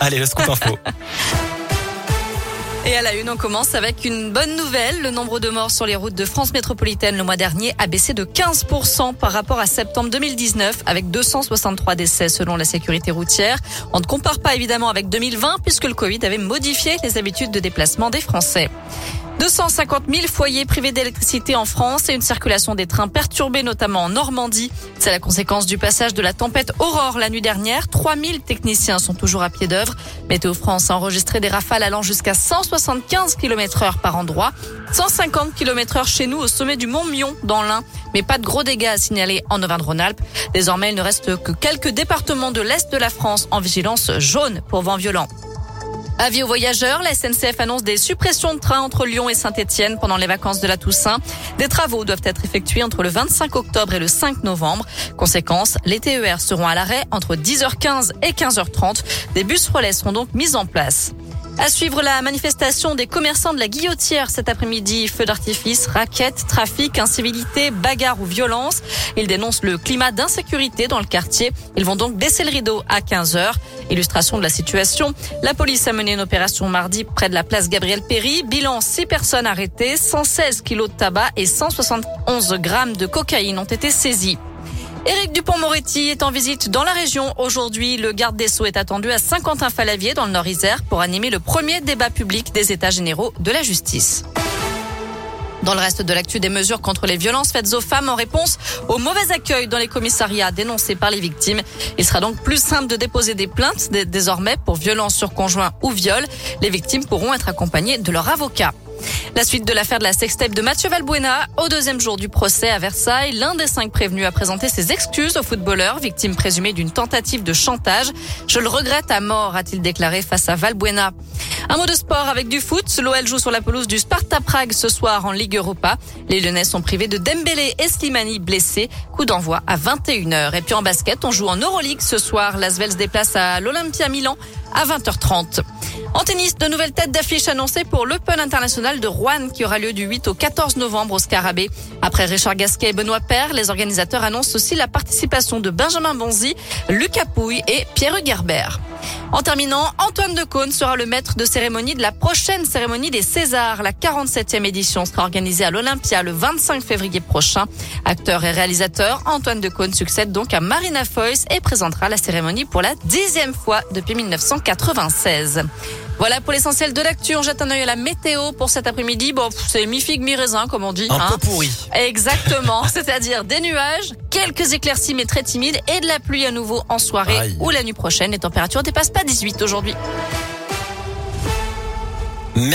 Allez, le scoop info. Et à la une, on commence avec une bonne nouvelle. Le nombre de morts sur les routes de France métropolitaine le mois dernier a baissé de 15% par rapport à septembre 2019 avec 263 décès selon la sécurité routière. On ne compare pas évidemment avec 2020 puisque le Covid avait modifié les habitudes de déplacement des Français. 250 000 foyers privés d'électricité en France et une circulation des trains perturbée, notamment en Normandie. C'est la conséquence du passage de la tempête Aurore la nuit dernière. 3000 techniciens sont toujours à pied d'œuvre. Météo France a enregistré des rafales allant jusqu'à 175 km heure par endroit. 150 km heure chez nous au sommet du Mont Mion dans l'Ain. Mais pas de gros dégâts à signaler en Auvergne-Rhône-Alpes. Désormais, il ne reste que quelques départements de l'Est de la France en vigilance jaune pour vent violent. Avis aux voyageurs, la SNCF annonce des suppressions de trains entre Lyon et Saint-Etienne pendant les vacances de la Toussaint. Des travaux doivent être effectués entre le 25 octobre et le 5 novembre. Conséquence, les TER seront à l'arrêt entre 10h15 et 15h30. Des bus relais seront donc mis en place. À suivre la manifestation des commerçants de la Guillotière cet après-midi. Feu d'artifice, raquettes, trafic, incivilité, bagarre ou violence. Ils dénoncent le climat d'insécurité dans le quartier. Ils vont donc baisser le rideau à 15 heures. Illustration de la situation. La police a mené une opération mardi près de la place Gabriel Péry. Bilan 6 personnes arrêtées, 116 kilos de tabac et 171 grammes de cocaïne ont été saisis. Éric Dupont-Moretti est en visite dans la région. Aujourd'hui, le garde des Sceaux est attendu à Saint-Quentin-Falavier dans le Nord-Isère pour animer le premier débat public des États généraux de la justice. Dans le reste de l'actu des mesures contre les violences faites aux femmes en réponse au mauvais accueil dans les commissariats dénoncés par les victimes. Il sera donc plus simple de déposer des plaintes désormais pour violences sur conjoint ou viol. Les victimes pourront être accompagnées de leur avocat. La suite de l'affaire de la sextape de Mathieu Valbuena. Au deuxième jour du procès à Versailles, l'un des cinq prévenus a présenté ses excuses au footballeur, victime présumée d'une tentative de chantage. Je le regrette à mort, a-t-il déclaré face à Valbuena. Un mot de sport avec du foot. L'OL joue sur la pelouse du Sparta Prague ce soir en Ligue Europa. Les Lyonnais sont privés de Dembélé et Slimani blessés. Coup d'envoi à 21h. Et puis en basket, on joue en Euroleague ce soir. L'Asvel se déplace à l'Olympia Milan à 20h30. En tennis, de nouvelles têtes d'affiche annoncées pour l'Open international de Rouen qui aura lieu du 8 au 14 novembre au Scarabée. Après Richard Gasquet et Benoît Paire, les organisateurs annoncent aussi la participation de Benjamin Bonzi, Lucas Pouille et Pierre Gerber. En terminant, Antoine Decaune sera le maître de cérémonie de la prochaine cérémonie des Césars. La 47e édition sera organisée à l'Olympia le 25 février prochain. Acteur et réalisateur, Antoine Decaune succède donc à Marina Foïs et présentera la cérémonie pour la dixième fois depuis 1996. Voilà pour l'essentiel de l'actu. On jette un œil à la météo pour cet après-midi. Bon, c'est mi-figue, mi-raisin, comme on dit. Un hein. peu pourri. Exactement. C'est-à-dire des nuages, quelques éclaircies mais très timides et de la pluie à nouveau en soirée Aïe. ou la nuit prochaine. Les températures dépassent pas 18 aujourd'hui.